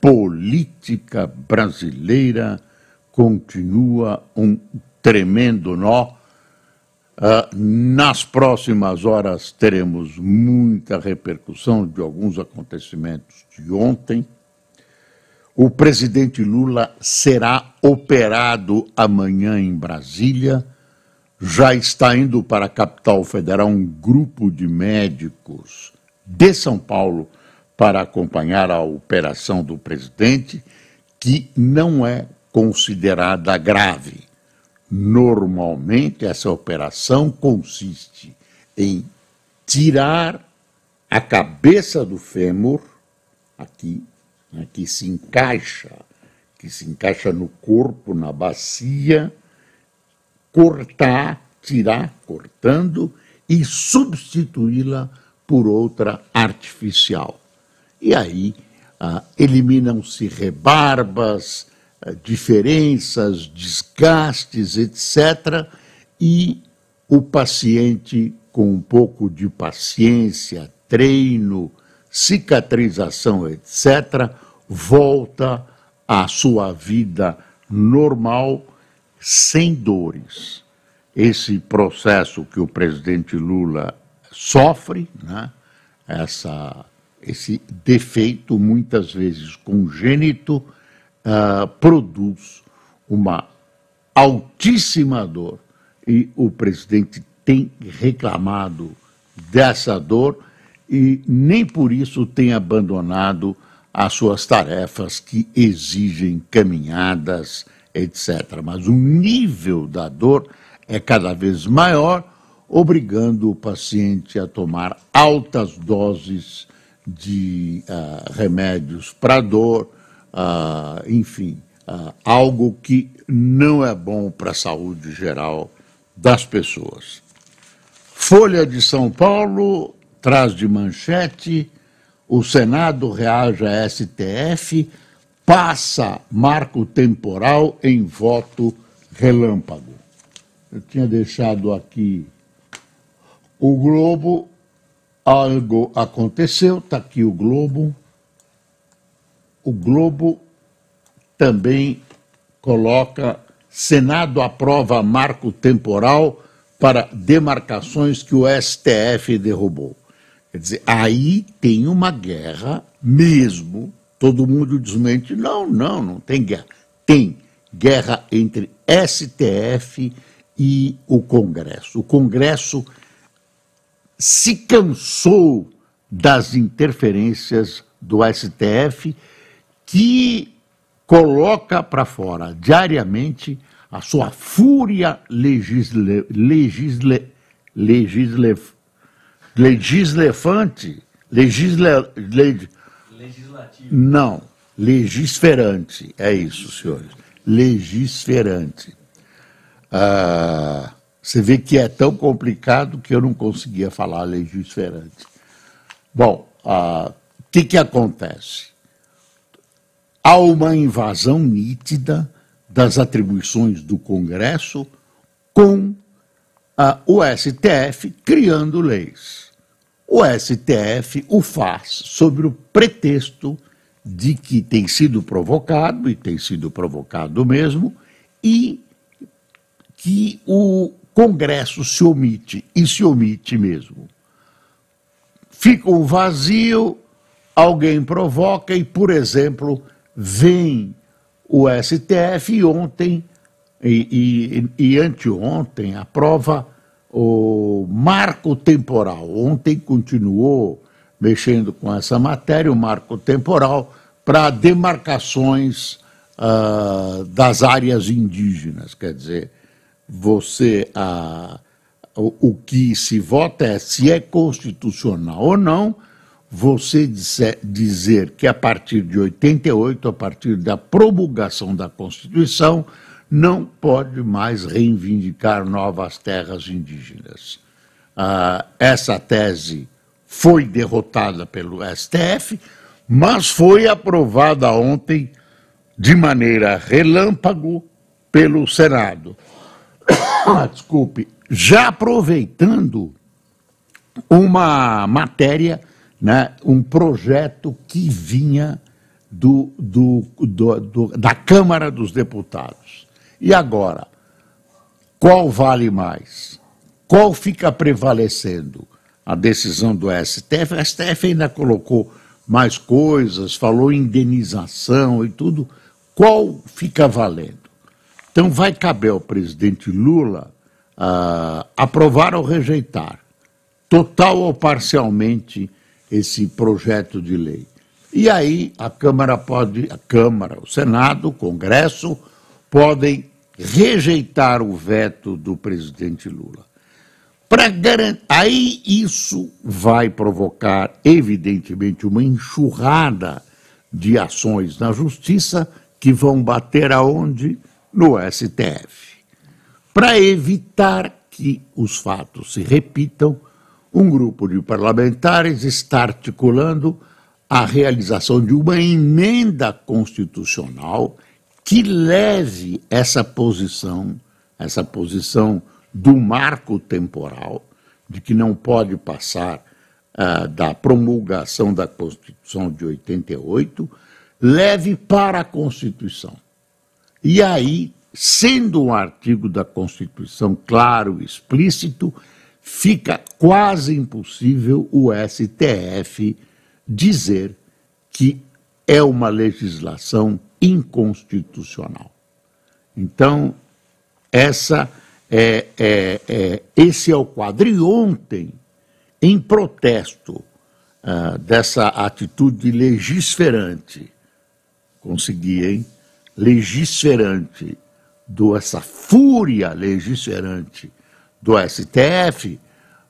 política brasileira continua um tremendo nó. Uh, nas próximas horas teremos muita repercussão de alguns acontecimentos de ontem. O presidente Lula será operado amanhã em Brasília. Já está indo para a capital federal um grupo de médicos de São Paulo para acompanhar a operação do presidente, que não é considerada grave. Normalmente, essa operação consiste em tirar a cabeça do fêmur, aqui, né, que se encaixa, que se encaixa no corpo, na bacia, cortar, tirar, cortando e substituí-la por outra artificial. E aí ah, eliminam-se rebarbas, ah, diferenças, desgastes, etc. E o paciente, com um pouco de paciência, treino, cicatrização, etc., volta à sua vida normal, sem dores. Esse processo que o presidente Lula sofre, né, essa esse defeito, muitas vezes congênito, uh, produz uma altíssima dor. E o presidente tem reclamado dessa dor e nem por isso tem abandonado as suas tarefas que exigem caminhadas, etc. Mas o nível da dor é cada vez maior, obrigando o paciente a tomar altas doses de uh, remédios para dor, uh, enfim, uh, algo que não é bom para a saúde geral das pessoas. Folha de São Paulo traz de manchete: o Senado reage a STF, passa marco temporal em voto relâmpago. Eu tinha deixado aqui o Globo algo aconteceu, está aqui o Globo. O Globo também coloca: Senado aprova marco temporal para demarcações que o STF derrubou. Quer dizer, aí tem uma guerra mesmo. Todo mundo desmente. Não, não, não tem guerra. Tem guerra entre STF e o Congresso. O Congresso se cansou das interferências do STF, que coloca para fora diariamente a sua fúria legisle, legisle, legisle, legislefante, legisle, leg, legislativo. Não, legisferante, é isso, senhores, legisferante. Ah, você vê que é tão complicado que eu não conseguia falar legisferante. Bom, o uh, que, que acontece? Há uma invasão nítida das atribuições do Congresso com uh, o STF criando leis. O STF o faz sob o pretexto de que tem sido provocado, e tem sido provocado mesmo, e que o Congresso se omite, e se omite mesmo. Fica um vazio, alguém provoca e, por exemplo, vem o STF e ontem e, e, e anteontem aprova o marco temporal. Ontem continuou mexendo com essa matéria, o marco temporal, para demarcações uh, das áreas indígenas. Quer dizer, você a, o, que se vota é se é constitucional ou não você dizer que a partir de 88, a partir da promulgação da Constituição, não pode mais reivindicar novas terras indígenas. Ah, essa tese foi derrotada pelo STF, mas foi aprovada ontem de maneira relâmpago pelo Senado. Desculpe, já aproveitando uma matéria, né, um projeto que vinha do, do, do, do, da Câmara dos Deputados. E agora, qual vale mais? Qual fica prevalecendo? A decisão do STF? O STF ainda colocou mais coisas, falou indenização e tudo. Qual fica valendo? Então, vai caber ao presidente Lula uh, aprovar ou rejeitar, total ou parcialmente, esse projeto de lei. E aí a Câmara pode, a Câmara, o Senado, o Congresso podem rejeitar o veto do presidente Lula. Para garantir, aí isso vai provocar, evidentemente, uma enxurrada de ações na justiça que vão bater aonde? No STF. Para evitar que os fatos se repitam, um grupo de parlamentares está articulando a realização de uma emenda constitucional que leve essa posição, essa posição do marco temporal, de que não pode passar uh, da promulgação da Constituição de 88, leve para a Constituição. E aí sendo um artigo da Constituição claro e explícito, fica quase impossível o STF dizer que é uma legislação inconstitucional. Então, essa é, é, é, esse é o quadro. E ontem, em protesto uh, dessa atitude legisferante, consegui, hein? Legisferante do essa fúria legislante do STF,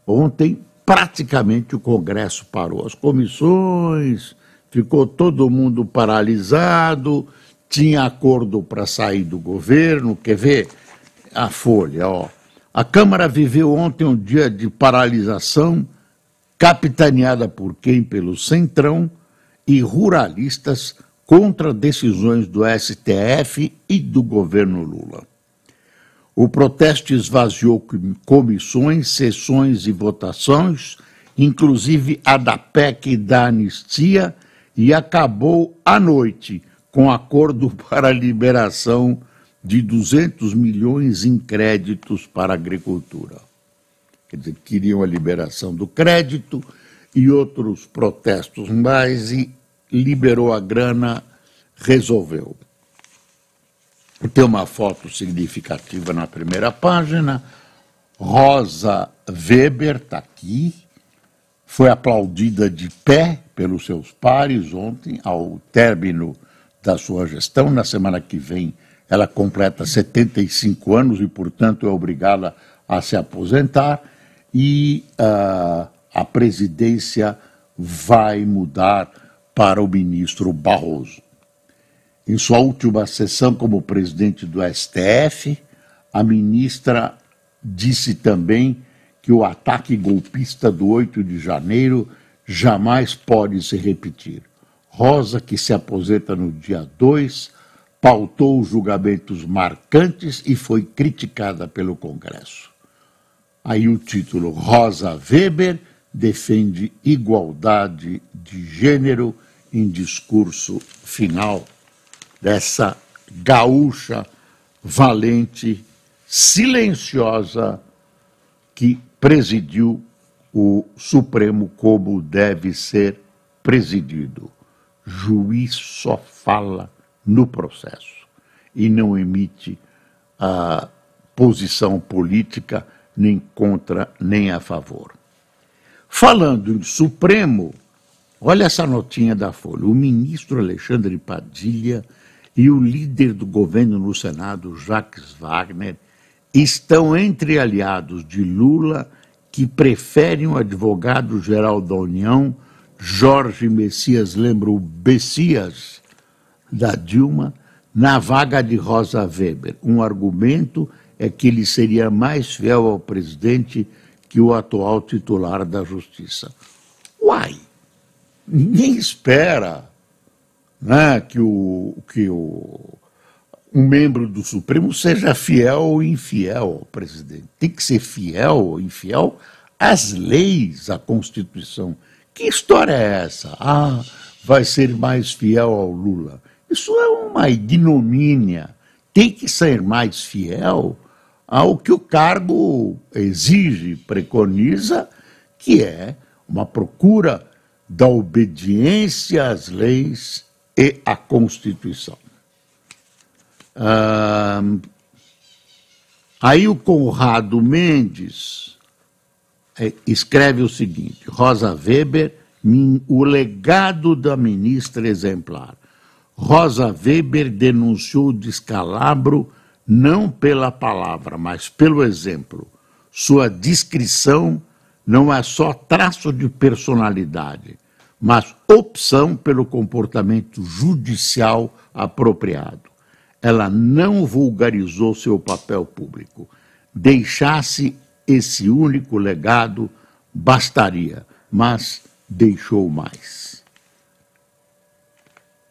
ontem praticamente o Congresso parou as comissões, ficou todo mundo paralisado, tinha acordo para sair do governo, quer ver a folha, ó. A Câmara viveu ontem um dia de paralisação, capitaneada por quem? Pelo Centrão e ruralistas contra decisões do STF e do governo Lula. O protesto esvaziou comissões, sessões e votações, inclusive a da PEC da anistia, e acabou à noite com acordo para a liberação de 200 milhões em créditos para a agricultura. Quer dizer, queriam a liberação do crédito e outros protestos mais, e liberou a grana, resolveu. Tem uma foto significativa na primeira página. Rosa Weber está aqui, foi aplaudida de pé pelos seus pares ontem, ao término da sua gestão. Na semana que vem, ela completa 75 anos e, portanto, é obrigada a se aposentar. E uh, a presidência vai mudar para o ministro Barroso. Em sua última sessão como presidente do STF, a ministra disse também que o ataque golpista do 8 de janeiro jamais pode se repetir. Rosa, que se aposenta no dia 2, pautou julgamentos marcantes e foi criticada pelo Congresso. Aí o título Rosa Weber defende igualdade de gênero em discurso final dessa gaúcha valente, silenciosa, que presidiu o Supremo como deve ser presidido. Juiz só fala no processo e não emite a posição política nem contra nem a favor. Falando em Supremo, olha essa notinha da Folha. O ministro Alexandre Padilha e o líder do governo no Senado, Jacques Wagner, estão entre aliados de Lula que preferem o advogado-geral da União, Jorge Messias lembra o Bessias da Dilma na vaga de Rosa Weber. Um argumento é que ele seria mais fiel ao presidente que o atual titular da Justiça. Uai! Ninguém espera né, que, o, que o, um membro do Supremo seja fiel ou infiel ao presidente. Tem que ser fiel ou infiel às leis, à Constituição. Que história é essa? Ah, vai ser mais fiel ao Lula. Isso é uma ignomínia. Tem que ser mais fiel ao que o cargo exige, preconiza, que é uma procura da obediência às leis e à Constituição. Ah, aí o Conrado Mendes é, escreve o seguinte: Rosa Weber, o legado da ministra exemplar. Rosa Weber denunciou o descalabro não pela palavra, mas pelo exemplo. Sua descrição não é só traço de personalidade, mas opção pelo comportamento judicial apropriado. Ela não vulgarizou seu papel público. Deixasse esse único legado, bastaria, mas deixou mais.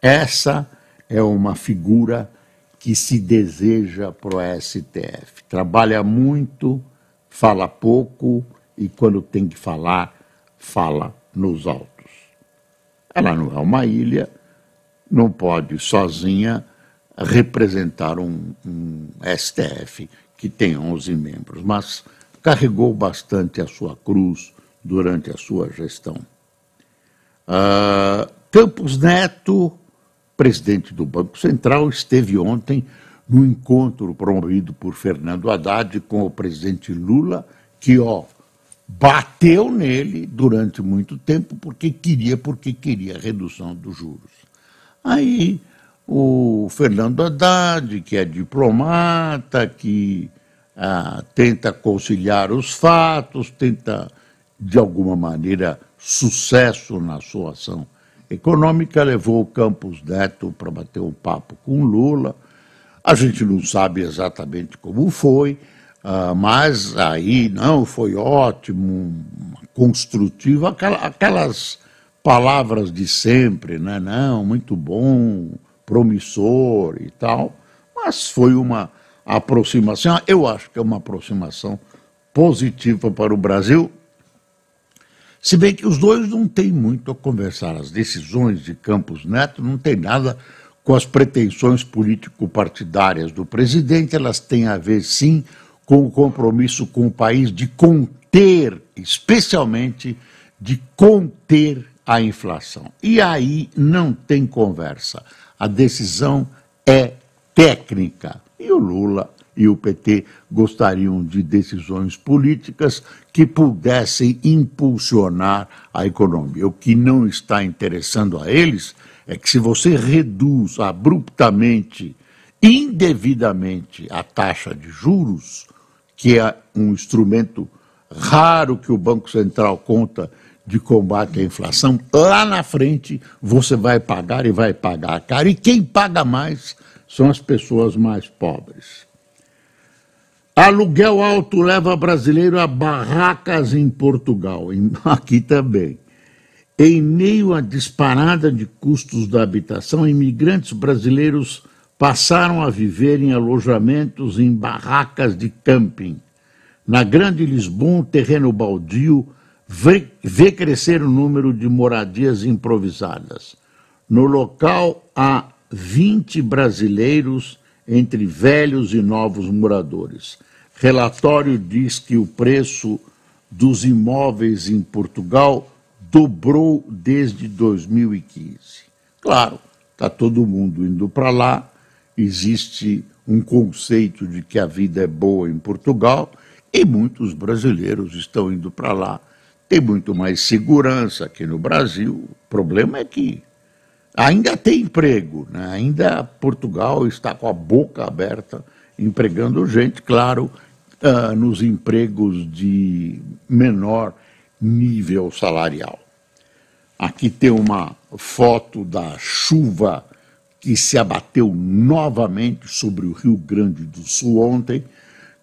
Essa é uma figura que se deseja para o STF. Trabalha muito, fala pouco e, quando tem que falar, fala nos altos. Ela não é uma ilha, não pode sozinha representar um, um STF que tem 11 membros, mas carregou bastante a sua cruz durante a sua gestão. Uh, Campos Neto presidente do Banco Central, esteve ontem no encontro promovido por Fernando Haddad com o presidente Lula, que, ó, bateu nele durante muito tempo porque queria, porque queria redução dos juros. Aí o Fernando Haddad, que é diplomata, que ah, tenta conciliar os fatos, tenta, de alguma maneira, sucesso na sua ação econômica, levou o Campos Neto para bater um papo com Lula. A gente não sabe exatamente como foi, uh, mas aí não foi ótimo, construtivo, aquelas palavras de sempre, né? Não, muito bom, promissor e tal. Mas foi uma aproximação, eu acho que é uma aproximação positiva para o Brasil, se bem que os dois não têm muito a conversar. As decisões de Campos Neto não têm nada com as pretensões político-partidárias do presidente, elas têm a ver, sim, com o compromisso com o país de conter, especialmente de conter a inflação. E aí não tem conversa. A decisão é técnica. E o Lula e o PT gostariam de decisões políticas que pudessem impulsionar a economia. O que não está interessando a eles é que, se você reduz abruptamente, indevidamente, a taxa de juros, que é um instrumento raro que o Banco Central conta de combate à inflação, lá na frente você vai pagar e vai pagar caro. E quem paga mais são as pessoas mais pobres. Aluguel alto leva brasileiro a barracas em Portugal, aqui também. Em meio à disparada de custos da habitação, imigrantes brasileiros passaram a viver em alojamentos em barracas de camping. Na Grande Lisboa, um terreno baldio vê, vê crescer o número de moradias improvisadas. No local há 20 brasileiros entre velhos e novos moradores. Relatório diz que o preço dos imóveis em Portugal dobrou desde 2015. Claro, está todo mundo indo para lá, existe um conceito de que a vida é boa em Portugal e muitos brasileiros estão indo para lá. Tem muito mais segurança aqui no Brasil. O problema é que ainda tem emprego, né? ainda Portugal está com a boca aberta empregando gente, claro, uh, nos empregos de menor nível salarial. Aqui tem uma foto da chuva que se abateu novamente sobre o Rio Grande do Sul ontem,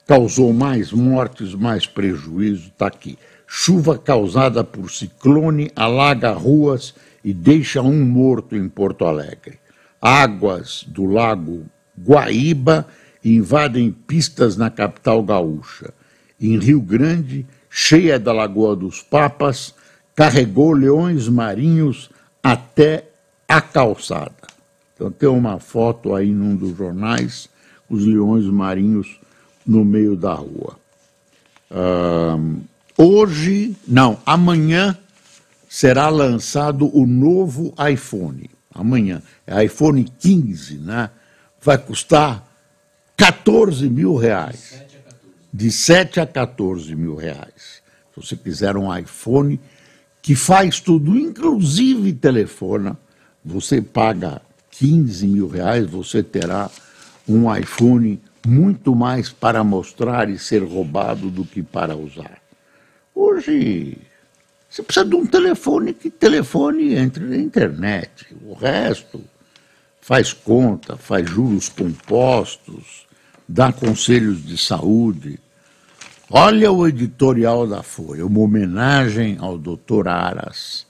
causou mais mortes, mais prejuízo. Está aqui. Chuva causada por ciclone alaga ruas e deixa um morto em Porto Alegre. Águas do lago Guaíba invadem pistas na capital gaúcha. Em Rio Grande, cheia da Lagoa dos Papas, carregou leões marinhos até a calçada. Então tem uma foto aí num dos jornais, os leões marinhos no meio da rua. Uh, hoje, não, amanhã será lançado o novo iPhone. Amanhã, é iPhone 15, né? Vai custar 14 mil reais. De 7 a 14 mil reais. Se você quiser um iPhone que faz tudo, inclusive telefona, você paga 15 mil reais, você terá um iPhone muito mais para mostrar e ser roubado do que para usar. Hoje, você precisa de um telefone que telefone entre na internet. O resto faz conta, faz juros compostos, dá conselhos de saúde. Olha o editorial da Folha, uma homenagem ao doutor Aras.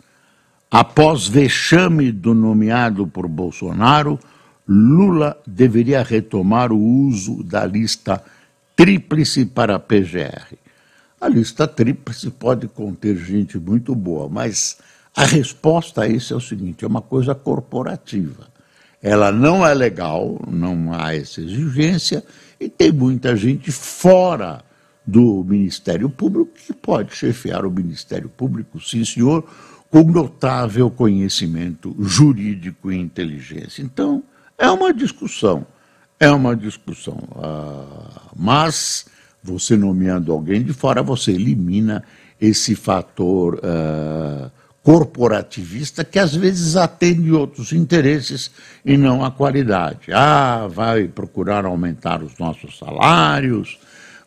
Após vexame do nomeado por Bolsonaro, Lula deveria retomar o uso da lista tríplice para a PGR. A lista tríplice pode conter gente muito boa, mas a resposta a isso é o seguinte: é uma coisa corporativa. Ela não é legal, não há essa exigência, e tem muita gente fora do Ministério Público que pode chefiar o Ministério Público, sim, senhor, com notável conhecimento jurídico e inteligência. Então, é uma discussão, é uma discussão. Uh, mas você nomeando alguém de fora, você elimina esse fator uh, corporativista que às vezes atende outros interesses e não a qualidade. Ah, vai procurar aumentar os nossos salários,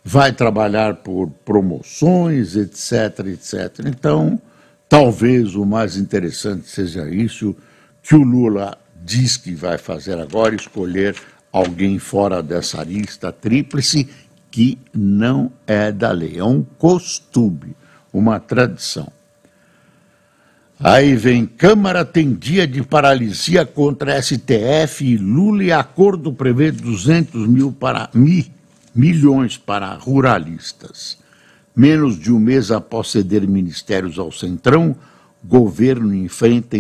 vai trabalhar por promoções, etc, etc. Então, talvez o mais interessante seja isso que o Lula diz que vai fazer agora, escolher alguém fora dessa lista tríplice, que não é da lei, é um costume, uma tradição. Aí vem Câmara tem dia de paralisia contra STF e Lula e acordo prevê 200 mil para, mi, milhões para ruralistas. Menos de um mês após ceder ministérios ao Centrão, governo enfrenta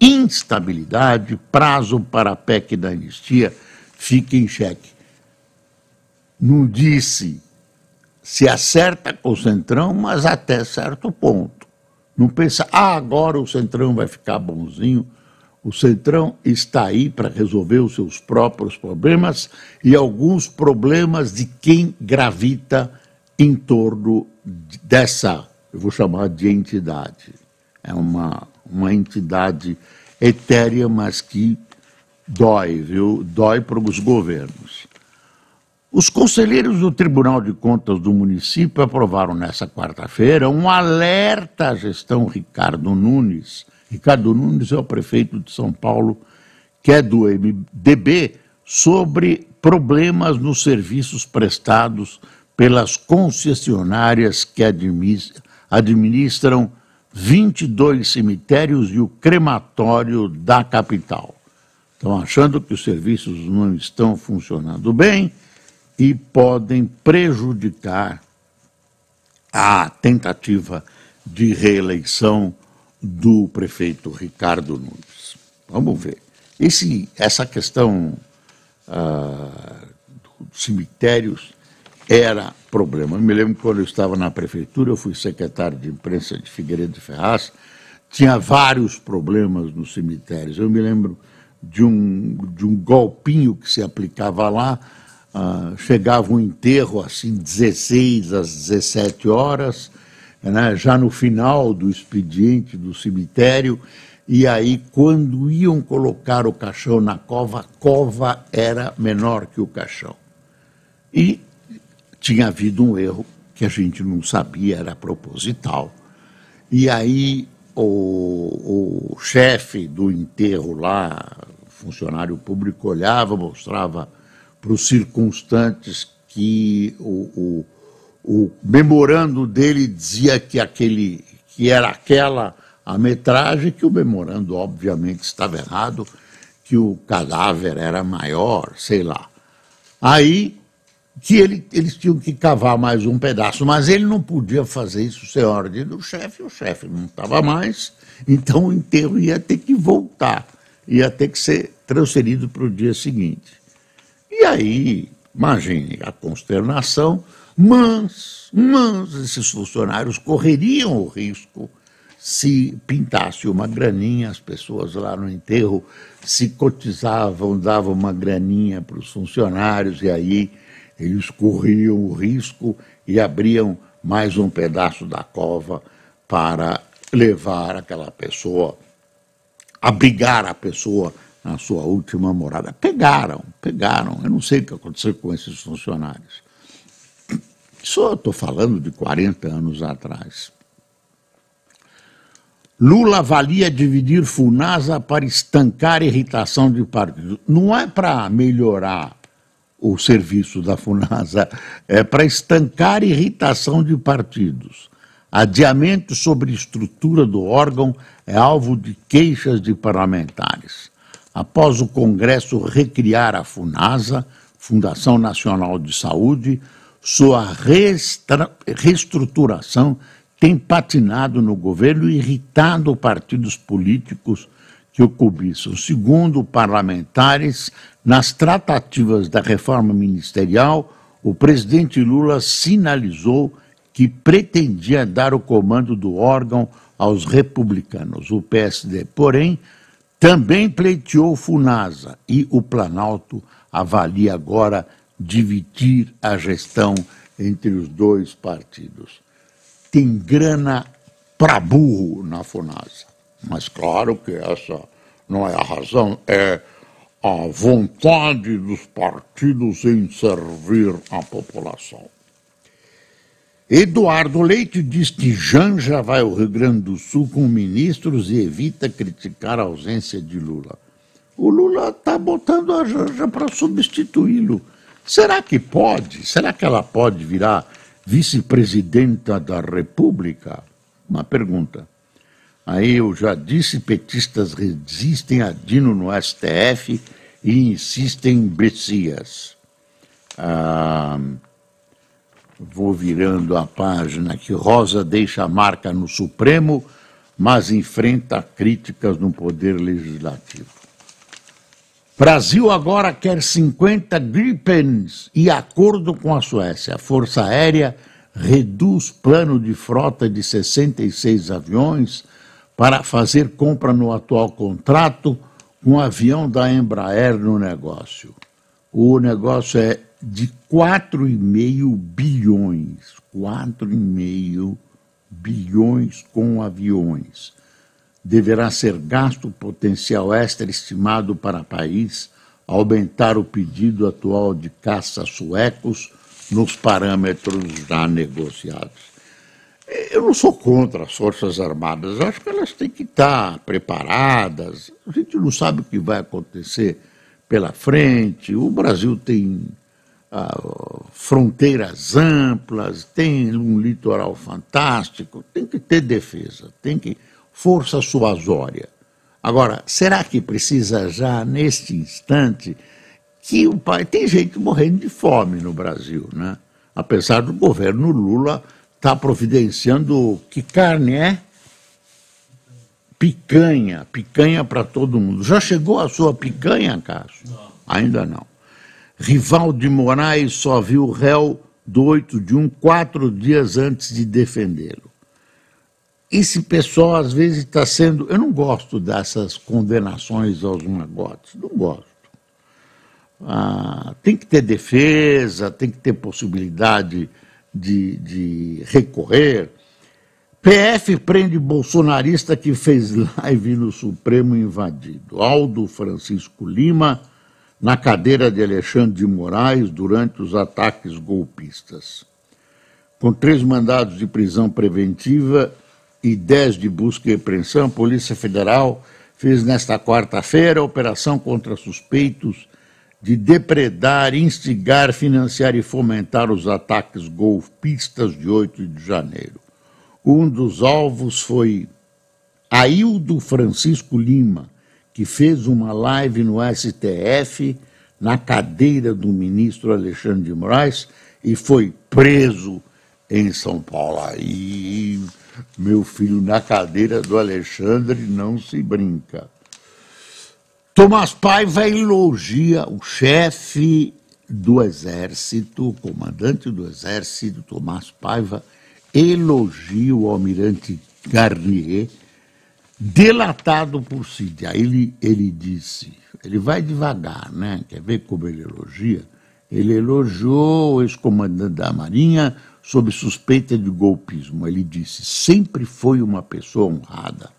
instabilidade, prazo para a PEC da anistia fica em xeque. Não disse se acerta com o Centrão, mas até certo ponto. Não pensa, ah, agora o Centrão vai ficar bonzinho. O Centrão está aí para resolver os seus próprios problemas e alguns problemas de quem gravita em torno dessa, eu vou chamar de entidade é uma, uma entidade etérea, mas que dói, viu? Dói para os governos. Os conselheiros do Tribunal de Contas do município aprovaram nessa quarta-feira um alerta à gestão Ricardo Nunes. Ricardo Nunes é o prefeito de São Paulo, que é do MDB, sobre problemas nos serviços prestados pelas concessionárias que administram 22 cemitérios e o crematório da capital. Estão achando que os serviços não estão funcionando bem e podem prejudicar a tentativa de reeleição do prefeito Ricardo Nunes. Vamos ver. Esse, essa questão uh, dos cemitérios era problema. Eu me lembro quando eu estava na prefeitura, eu fui secretário de imprensa de Figueiredo de Ferraz, tinha vários problemas nos cemitérios. Eu me lembro de um, de um golpinho que se aplicava lá, uh, chegava um enterro assim, 16 às 17 horas, né, já no final do expediente do cemitério, e aí, quando iam colocar o caixão na cova, a cova era menor que o caixão. E tinha havido um erro que a gente não sabia, era proposital. E aí o, o chefe do enterro lá, funcionário público, olhava, mostrava para os circunstantes que o, o, o memorando dele dizia que, aquele, que era aquela a metragem, que o memorando obviamente estava errado, que o cadáver era maior, sei lá. Aí que ele, eles tinham que cavar mais um pedaço, mas ele não podia fazer isso sem ordem do chefe, o chefe não estava mais, então o enterro ia ter que voltar, ia ter que ser transferido para o dia seguinte. E aí, imagine a consternação, mas, mas esses funcionários correriam o risco se pintasse uma graninha, as pessoas lá no enterro se cotizavam, davam uma graninha para os funcionários, e aí eles corriam o risco e abriam mais um pedaço da cova para levar aquela pessoa, abrigar a pessoa na sua última morada. Pegaram, pegaram. Eu não sei o que aconteceu com esses funcionários. Só estou falando de 40 anos atrás. Lula avalia dividir FUNASA para estancar irritação de partido. Não é para melhorar o serviço da FUNASA, é para estancar irritação de partidos. Adiamento sobre estrutura do órgão é alvo de queixas de parlamentares. Após o Congresso recriar a FUNASA, Fundação Nacional de Saúde, sua reestruturação tem patinado no governo e irritado partidos políticos que o cobiçam. Segundo parlamentares, nas tratativas da reforma ministerial, o presidente Lula sinalizou que pretendia dar o comando do órgão aos republicanos. O PSD, porém, também pleiteou FUNASA e o Planalto avalia agora dividir a gestão entre os dois partidos tem grana para burro na FUNASA. Mas claro que essa não é a razão, é a vontade dos partidos em servir a população. Eduardo Leite diz que Janja vai ao Rio Grande do Sul com ministros e evita criticar a ausência de Lula. O Lula está botando a Janja para substituí-lo. Será que pode? Será que ela pode virar vice-presidenta da República? Uma pergunta. Aí eu já disse, petistas resistem a Dino no STF e insistem em Bessias. Ah, vou virando a página que Rosa deixa a marca no Supremo, mas enfrenta críticas no Poder Legislativo. Brasil agora quer 50 Gripens e acordo com a Suécia. A Força Aérea reduz plano de frota de 66 aviões para fazer compra no atual contrato com avião da Embraer no negócio. O negócio é de 4,5 bilhões. 4,5 bilhões com aviões deverá ser gasto potencial extra estimado para o país aumentar o pedido atual de caça suecos nos parâmetros já negociados. Eu não sou contra as Forças Armadas, acho que elas têm que estar preparadas. A gente não sabe o que vai acontecer pela frente. O Brasil tem ah, fronteiras amplas, tem um litoral fantástico, tem que ter defesa, tem que força suasória. Agora, será que precisa já, neste instante, que o pai. Tem gente morrendo de fome no Brasil, né? Apesar do governo Lula estar tá providenciando. Que carne é? Picanha. Picanha para todo mundo. Já chegou a sua picanha, Cássio? Não. Ainda não. Rival de Moraes só viu o réu do 8 de 1 quatro dias antes de defendê-lo esse pessoal às vezes está sendo. Eu não gosto dessas condenações aos magotes, não gosto. Ah, tem que ter defesa, tem que ter possibilidade de, de recorrer. PF prende bolsonarista que fez live no Supremo invadido. Aldo Francisco Lima na cadeira de Alexandre de Moraes durante os ataques golpistas. Com três mandados de prisão preventiva e 10 de busca e apreensão, a Polícia Federal fez nesta quarta-feira a operação contra suspeitos de depredar, instigar, financiar e fomentar os ataques golpistas de 8 de janeiro. Um dos alvos foi Aildo Francisco Lima, que fez uma live no STF na cadeira do ministro Alexandre de Moraes e foi preso em São Paulo. Aí, meu filho, na cadeira do Alexandre não se brinca. Tomás Paiva elogia o chefe do Exército, o comandante do Exército, Tomás Paiva, elogia o almirante Garnier, delatado por Cid. Aí ele, ele disse, ele vai devagar, né? Quer ver como ele elogia? Ele elogiou o ex-comandante da Marinha sob suspeita de golpismo. Ele disse: sempre foi uma pessoa honrada.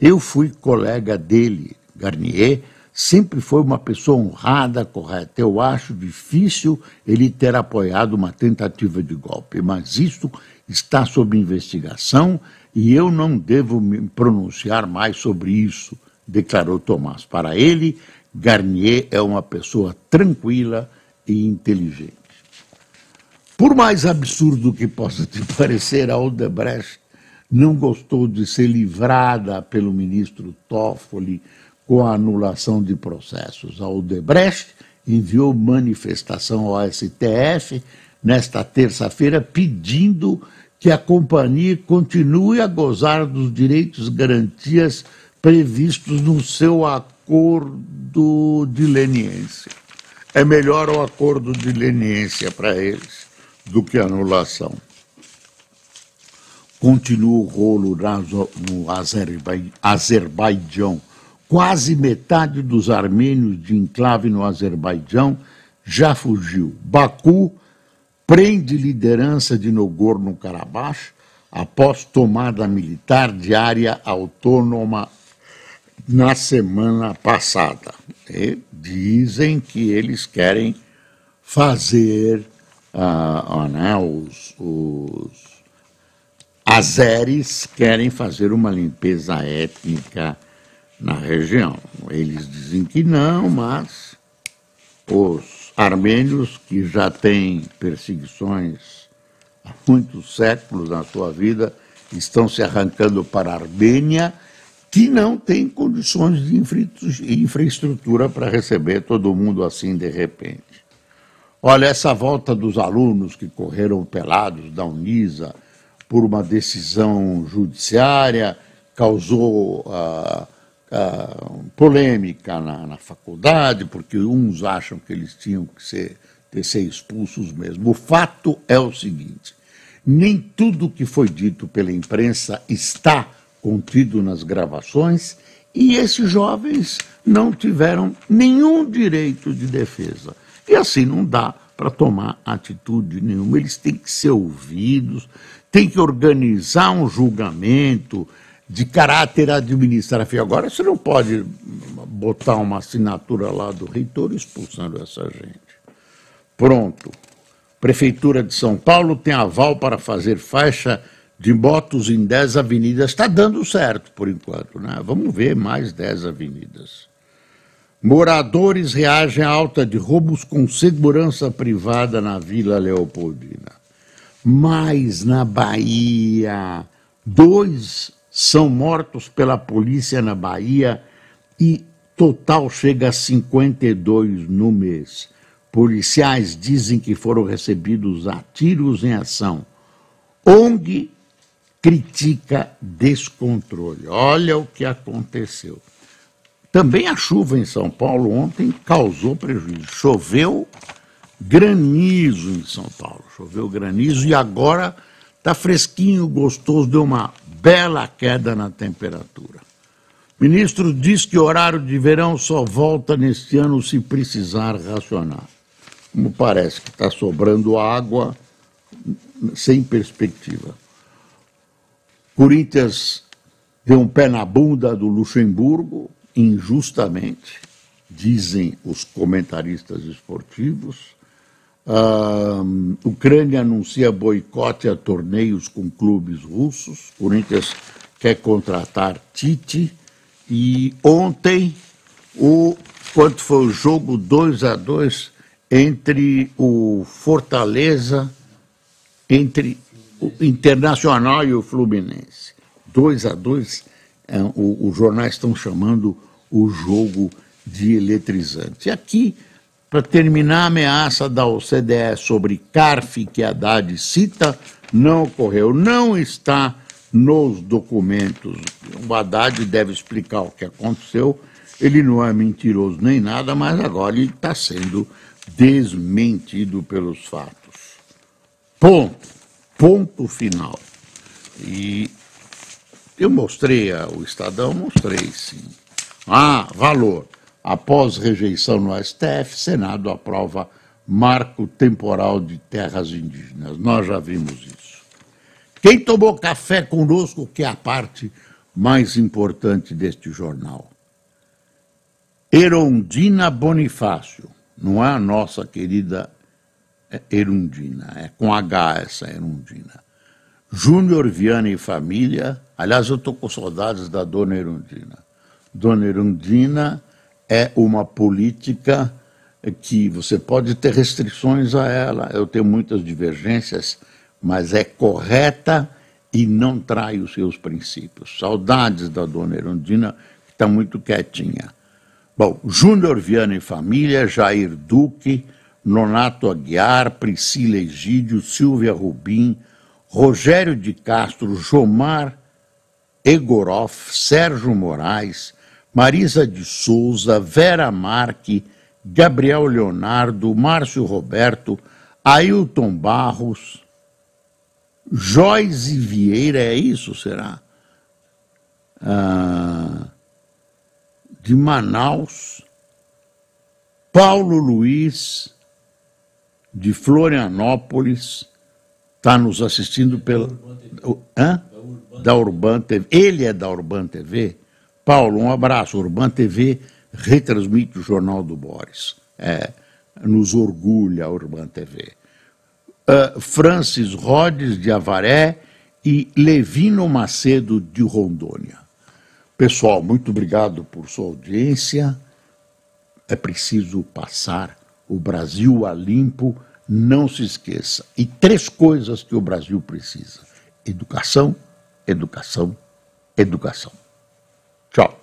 Eu fui colega dele, Garnier, sempre foi uma pessoa honrada, correta. Eu acho difícil ele ter apoiado uma tentativa de golpe, mas isso está sob investigação e eu não devo me pronunciar mais sobre isso, declarou Tomás. Para ele, Garnier é uma pessoa tranquila e inteligente. Por mais absurdo que possa te parecer, a Odebrecht não gostou de ser livrada pelo ministro Toffoli com a anulação de processos. A Odebrecht enviou manifestação ao STF nesta terça-feira pedindo que a companhia continue a gozar dos direitos e garantias previstos no seu acordo de leniência é melhor o acordo de leniência para eles do que anulação. Continua o rolo no Azerbaijão. Quase metade dos armênios de enclave no Azerbaijão já fugiu. Baku prende liderança de Nagorno-Karabakh após tomada militar de área autônoma na semana passada. E dizem que eles querem fazer, uh, né, os, os azeres querem fazer uma limpeza étnica na região. Eles dizem que não, mas os armênios, que já têm perseguições há muitos séculos na sua vida, estão se arrancando para a Armênia que não tem condições de infraestrutura para receber todo mundo assim de repente. Olha, essa volta dos alunos que correram pelados da Unisa por uma decisão judiciária causou uh, uh, polêmica na, na, faculdade, porque uns acham que eles tinham que ser, ter ser expulsos mesmo. O fato é o seguinte: nem tudo que foi dito pela imprensa está contido nas gravações, e esses jovens não tiveram nenhum direito de defesa. E assim não dá para tomar atitude nenhuma. Eles têm que ser ouvidos, têm que organizar um julgamento de caráter administrativo. Agora você não pode botar uma assinatura lá do reitor expulsando essa gente. Pronto. Prefeitura de São Paulo tem aval para fazer faixa de motos em 10 avenidas. Está dando certo por enquanto, né? Vamos ver mais 10 avenidas. Moradores reagem à alta de roubos com segurança privada na Vila Leopoldina. Mas na Bahia, dois são mortos pela polícia na Bahia e total chega a 52 no mês. Policiais dizem que foram recebidos a tiros em ação. ONG critica descontrole. Olha o que aconteceu. Também a chuva em São Paulo ontem causou prejuízo. Choveu granizo em São Paulo. Choveu granizo e agora está fresquinho, gostoso, deu uma bela queda na temperatura. O ministro diz que o horário de verão só volta neste ano se precisar racionar. Como parece que está sobrando água sem perspectiva. Corinthians deu um pé na bunda do Luxemburgo, injustamente, dizem os comentaristas esportivos. Uh, Ucrânia anuncia boicote a torneios com clubes russos. Corinthians quer contratar Tite. E ontem, o, quanto foi o jogo 2 a 2 entre o Fortaleza, entre o Internacional e o Fluminense. 2 a 2 é, os jornais estão chamando o jogo de eletrizante. E aqui, para terminar, a ameaça da OCDE sobre CARF, que Haddad cita, não ocorreu, não está nos documentos. O Haddad deve explicar o que aconteceu. Ele não é mentiroso nem nada, mas agora ele está sendo desmentido pelos fatos. Ponto. Ponto final. E eu mostrei o Estadão, mostrei sim. Ah, valor. Após rejeição no STF, Senado aprova marco temporal de terras indígenas. Nós já vimos isso. Quem tomou café conosco, que é a parte mais importante deste jornal? Erondina Bonifácio, não é a nossa querida Erundina, é com H essa Erundina. Júnior Viana e família, aliás, eu estou com saudades da dona Erundina. Dona Erundina é uma política que você pode ter restrições a ela, eu tenho muitas divergências, mas é correta e não trai os seus princípios. Saudades da dona Erundina, que está muito quietinha. Bom, Júnior Viana e família, Jair Duque, Nonato Aguiar, Priscila Egídio, Silvia Rubim, Rogério de Castro, Jomar Egoroff, Sérgio Moraes, Marisa de Souza, Vera Marque, Gabriel Leonardo, Márcio Roberto, Ailton Barros, Joyce Vieira, é isso, será? Ah, de Manaus, Paulo Luiz, de Florianópolis, está nos assistindo pela. Hã? Da Urban TV. Ele é da Urban TV? Paulo, um abraço. Urban TV retransmite o Jornal do Boris. É, nos orgulha a Urban TV. Uh, Francis Rhodes, de Avaré, e Levino Macedo, de Rondônia. Pessoal, muito obrigado por sua audiência. É preciso passar o Brasil a limpo, não se esqueça. E três coisas que o Brasil precisa: educação, educação, educação. Tchau.